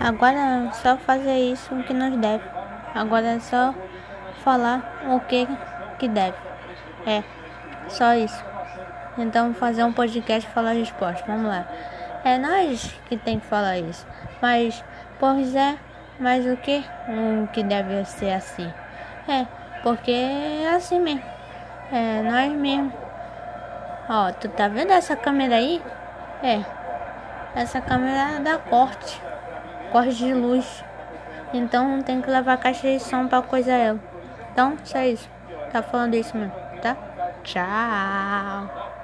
Agora é só fazer isso que nos deve. Agora é só falar o que que deve. É, só isso. Então fazer um podcast falar a resposta. Vamos lá. É nós que tem que falar isso. Mas, pois é, mas o que? O que deve ser assim? É, porque é assim mesmo. É nós mesmo. Ó, tu tá vendo essa câmera aí? É. Essa câmera dá corte. Corte de luz. Então tem que levar a caixa de som pra coisa ela. Então, só isso. Tá falando isso mesmo, tá? Tchau.